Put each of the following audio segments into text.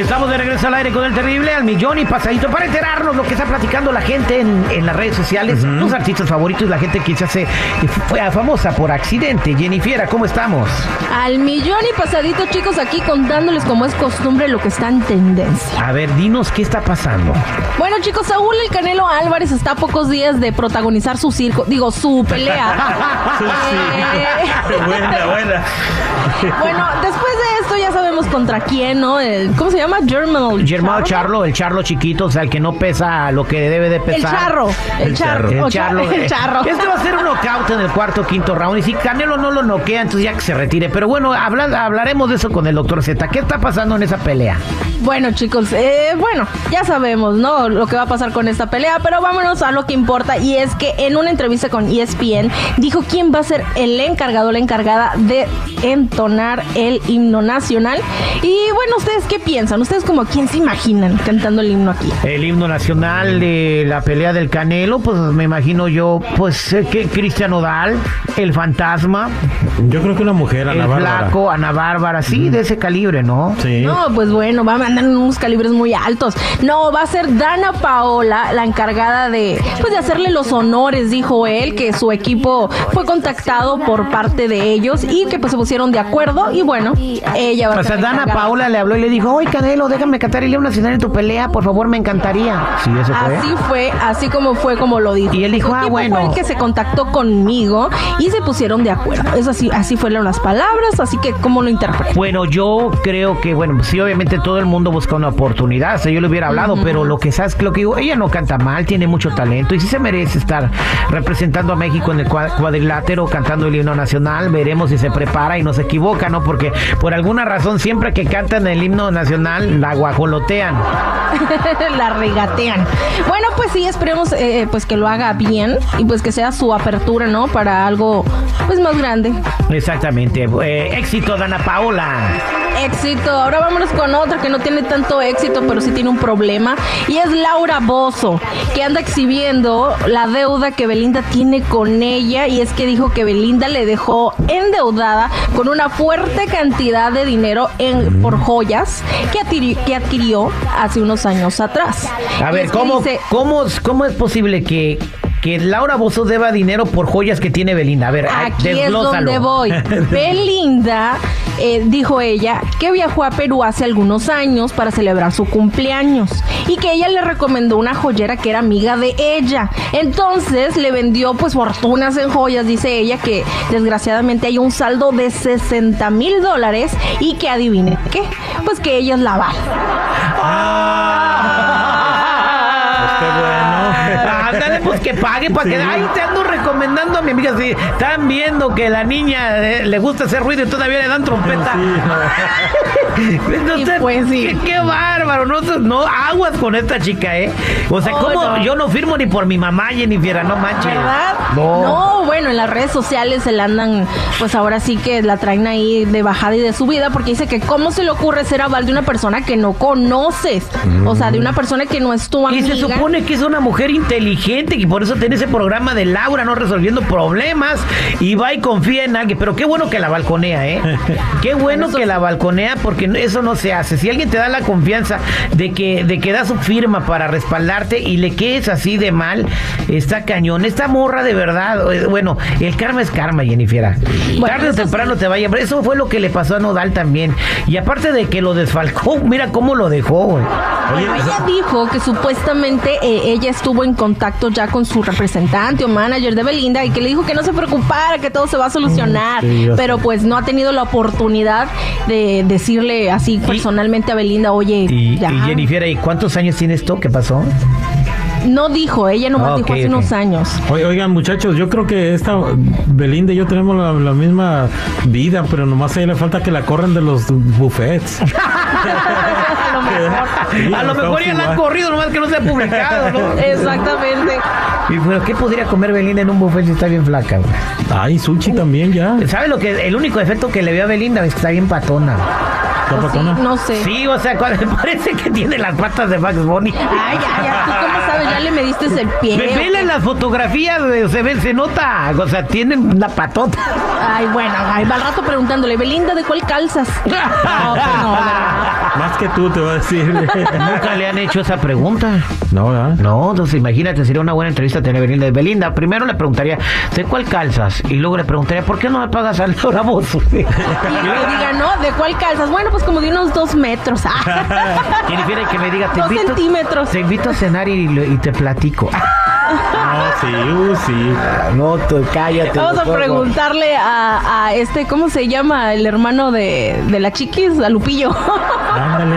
Estamos de regreso al aire con el terrible al millón y pasadito para enterarnos lo que está platicando la gente en, en las redes sociales, tus artistas favoritos, la gente que se hace fue famosa por accidente. Jennifer, ¿cómo estamos? Al millón y pasadito, chicos, aquí contándoles como es costumbre lo que está en tendencia. A ver, dinos qué está pasando. Bueno, chicos, Saúl El Canelo Álvarez está a pocos días de protagonizar su circo, digo, su pelea. Eh, buena, buena. bueno, después de esto ya sabemos contra quién, ¿no? El- ¿Cómo se llama? Germano. Germán Charlo, el charlo chiquito, o sea, el que no pesa lo que debe de El pesar. charro. El charro. El o cha- charlo. El eh, charro. Este va a ser un knockout en el cuarto o quinto round. Y si Canelo no lo noquea, entonces ya que se retire. Pero bueno, habla- hablaremos de eso con el doctor Z. ¿Qué está pasando en esa pelea? Bueno, chicos, eh, bueno, ya sabemos, ¿no? Lo que va a pasar con esta pelea, pero vámonos a lo que importa. Y es que en una entrevista con ESPN dijo quién va a ser el encargado, la encargada de entonar el himno nacional. Y bueno, ¿ustedes qué piensan? ¿Ustedes como quién se imaginan cantando el himno aquí? El himno nacional de la pelea del Canelo, pues me imagino yo, pues eh, que Cristian Odal, el fantasma, Yo creo que una mujer, Ana el Bárbara. flaco, Ana Bárbara, sí, de ese calibre, ¿no? Sí. No, pues bueno, va a mandar unos calibres muy altos. No, va a ser Dana Paola la encargada de, pues de hacerle los honores, dijo él, que su equipo fue contactado por parte de ellos y que pues se pusieron de acuerdo y bueno, ella va a O sea, Dana. Paola le habló y le dijo, oye Canelo, déjame cantar el himno nacional en tu pelea, por favor, me encantaría. Sí, eso fue. Así fue, así como fue como lo dijo. Y él dijo, ah, bueno. Fue el que se contactó conmigo y se pusieron de acuerdo. Eso así, así fueron las palabras, así que cómo lo interpreto. Bueno, yo creo que, bueno, sí, obviamente todo el mundo busca una oportunidad, o sea, yo le hubiera hablado, pero lo que sabes, lo que digo, ella no canta mal, tiene mucho talento y sí se merece estar representando a México en el cua- cuadrilátero, cantando el himno nacional, veremos si se prepara y no se equivoca, ¿no? Porque por alguna razón siempre que cantan el himno nacional la guajolotean. la regatean. Bueno, pues sí, esperemos eh, pues que lo haga bien y pues que sea su apertura, ¿no? Para algo pues más grande. Exactamente. Eh, éxito, Dana Paola. Éxito. Ahora vámonos con otra que no tiene tanto éxito, pero sí tiene un problema. Y es Laura Bozo, que anda exhibiendo la deuda que Belinda tiene con ella. Y es que dijo que Belinda le dejó endeudada con una fuerte cantidad de dinero en, por joyas que adquirió, que adquirió hace unos años atrás. A ver, ¿cómo, dice- cómo, ¿cómo es posible que, que Laura Bozo deba dinero por joyas que tiene Belinda? A ver, Aquí es desglósalo. donde voy. Belinda, eh, dijo ella, que viajó a Perú hace algunos años para celebrar su cumpleaños y que ella le recomendó una joyera que era amiga de ella. Entonces le vendió pues fortunas en joyas, dice ella, que desgraciadamente hay un saldo de 60 mil dólares y que adivine qué, pues que ella es la va. Pues que pague para que. Recomendando a mi amiga. Si están viendo que la niña eh, le gusta hacer ruido y todavía le dan trompeta. Entonces, Y pues sí. qué, qué bárbaro. No, no aguas con esta chica, ¿eh? O sea, Oh, ¿cómo? no. Yo no firmo ni por mi mamá, Jennifer, no manches. ¿Verdad? No. No, bueno, en las redes sociales se la andan, pues ahora sí que la traen ahí de bajada y de subida, porque dice que cómo se le ocurre ser aval de una persona que no conoces, o sea, de una persona que no es tu Y amiga. se supone que es una mujer inteligente y por eso tiene ese programa de Laura, no resulta resolviendo problemas y va y confía en alguien. Pero qué bueno que la balconea, ¿eh? Qué bueno que la balconea porque eso no se hace. Si alguien te da la confianza de que, de que da su firma para respaldarte y le quedes así de mal, está cañón. Esta morra de verdad, eh, bueno, el karma es karma, Jennifer. Tarde o temprano te va a. Eso fue lo que le pasó a Nodal también. Y aparte de que lo desfalcó, mira cómo lo dejó, güey. Bueno, ella dijo que supuestamente eh, ella estuvo en contacto ya con su representante o manager de Belinda y que le dijo que no se preocupara, que todo se va a solucionar. Sí, pero sé. pues no ha tenido la oportunidad de decirle así personalmente a Belinda, oye, Y, ya. y Jennifer, ¿y cuántos años tienes tú? ¿Qué pasó? No dijo, ella nomás Ah, dijo hace unos años. Oigan, muchachos, yo creo que esta Belinda y yo tenemos la, la misma vida, pero nomás a ella le falta que la corren de los buffets. a lo mejor. Sí, a lo mejor estamos ya la han corrido, nomás que no se ha publicado, ¿no? Exactamente. Y bueno, ¿qué podría comer Belinda en un buffet si está bien flaca, güey? Ay, sushi también ya. ¿Sabe lo que el único defecto que le veo a Belinda es que está bien patona? No sé. Sí, o sea, parece que tiene las patas de Bugs Bunny. Ay, ya, ya, ¿tú cómo sabes? Ya le mediste el pie. Ve- ¿o Vele qué? las fotografías, güey, se ve, se nota, o sea, tienen una patota. Ay, bueno, ay, va al rato preguntándole, Belinda, ¿de cuál calzas? No, pues no, ¿verdad? Más que tú te va a decir. Nunca le han hecho esa pregunta. no, ¿verdad? No, entonces imagínate, sería una buena entrevista tener a Belinda. Belinda, primero le preguntaría, ¿de cuál calzas? Y luego le preguntaría, ¿por qué no me pagas al Ramos? Y que diga, no, ¿de cuál calzas? Bueno, pues como de unos dos metros. Ah. Jennifer, y que me diga, te Dos invito, centímetros. te invito a cenar y, y te platico. No, sí, uh, sí. No, tú cállate. Vamos a preguntarle a, a este, ¿cómo se llama? El hermano de, de la chiquis, a Lupillo. Ándale.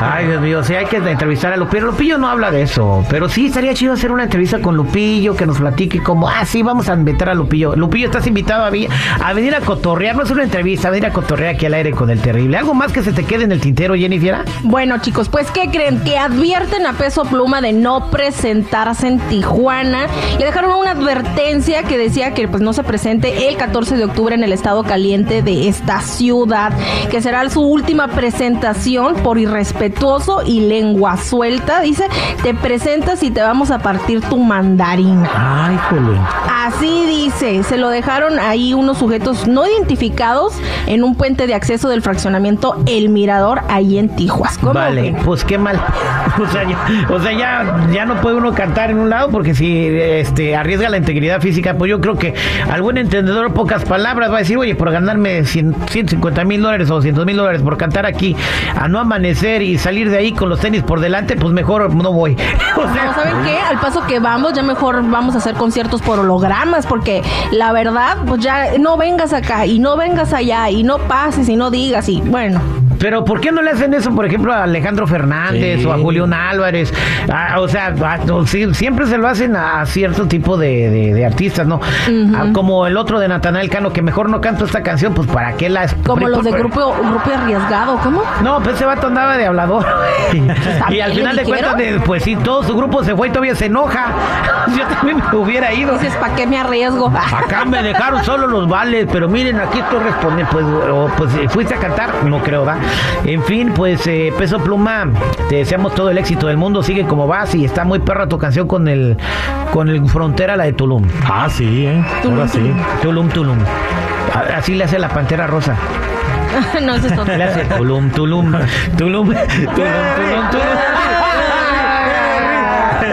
Ay, Dios mío, sí hay que entrevistar a Lupillo. Lupillo no habla de eso, pero sí estaría chido hacer una entrevista con Lupillo, que nos platique como, ah, sí, vamos a invitar a Lupillo. Lupillo, estás invitado a, vi- a venir a cotorrear, no es una entrevista, a venir a cotorrear aquí al aire con el terrible. ¿Algo más que se te quede en el tintero, Jennifer? Bueno, chicos, pues ¿qué creen? Que advierten a Peso Pluma de no presentarse en Tijuana. Le dejaron una advertencia que decía que pues no se presente el 14 de octubre en el estado caliente de esta ciudad, que será su última presentación por irrespetuoso y lengua suelta. Dice, te presentas y te vamos a partir tu mandarina. Ay, jole. Así dice, se lo dejaron ahí unos sujetos no identificados en un puente de acceso del fraccionamiento El Mirador, ahí en Tijuas. ¿Cómo Vale, ven? pues qué mal. O sea, ya, o sea, ya, ya no puede uno cantar en un lado porque si este, arriesga la integridad física, pues yo creo que algún entendedor, pocas palabras, va a decir, oye, por ganarme 100, 150 mil dólares o 200 mil dólares por cantar aquí, a no amanecer y salir de ahí con los tenis por delante, pues mejor no voy. No, ¿saben qué? Al paso que vamos, ya mejor vamos a hacer conciertos por hologramas, porque la verdad, pues ya no vengas acá y no vengas allá y no pases y no digas y bueno. Pero ¿por qué no le hacen eso, por ejemplo, a Alejandro Fernández Sí. o a Julián Álvarez? Ah, o sea, a- o sí, siempre se lo hacen a cierto tipo de, de- de artistas, ¿no? Ah, como el otro de Natanael Cano, que mejor no canto esta canción, pues ¿para qué la... Como los de grupo, grupo arriesgado, ¿cómo? No, pues ese vato andaba de hablador. y al ¿le final de cuentas, de- pues sí, todo su grupo se fue y todavía se enoja. Yo también me hubiera ido. Dices, ¿para qué me arriesgo? Acá me dejaron solo los vales, pero miren, aquí estoy respondiendo. Pues, o, pues fuiste a cantar, no creo, ¿va? En fin, pues eh, Peso Pluma, te deseamos todo el éxito del mundo. Sigue como vas y está muy perra tu canción con el con el Frontera, la de Tulum. Ah, sí, ¿eh? Ahora sí. Tulum, Tulum. Así le hace la pantera rosa. no, ese es. Le hace Tulum, Tulum, Tulum, Tulum, Tulum, Tulum.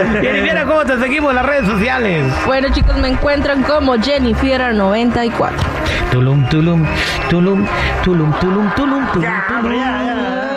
Oliviera, ¿cómo te seguimos en las redes sociales? Bueno, chicos, me encuentran como Jennifer94. Tulum, tulum, tulum, tulum, tulum, tulum, tulum, tulum.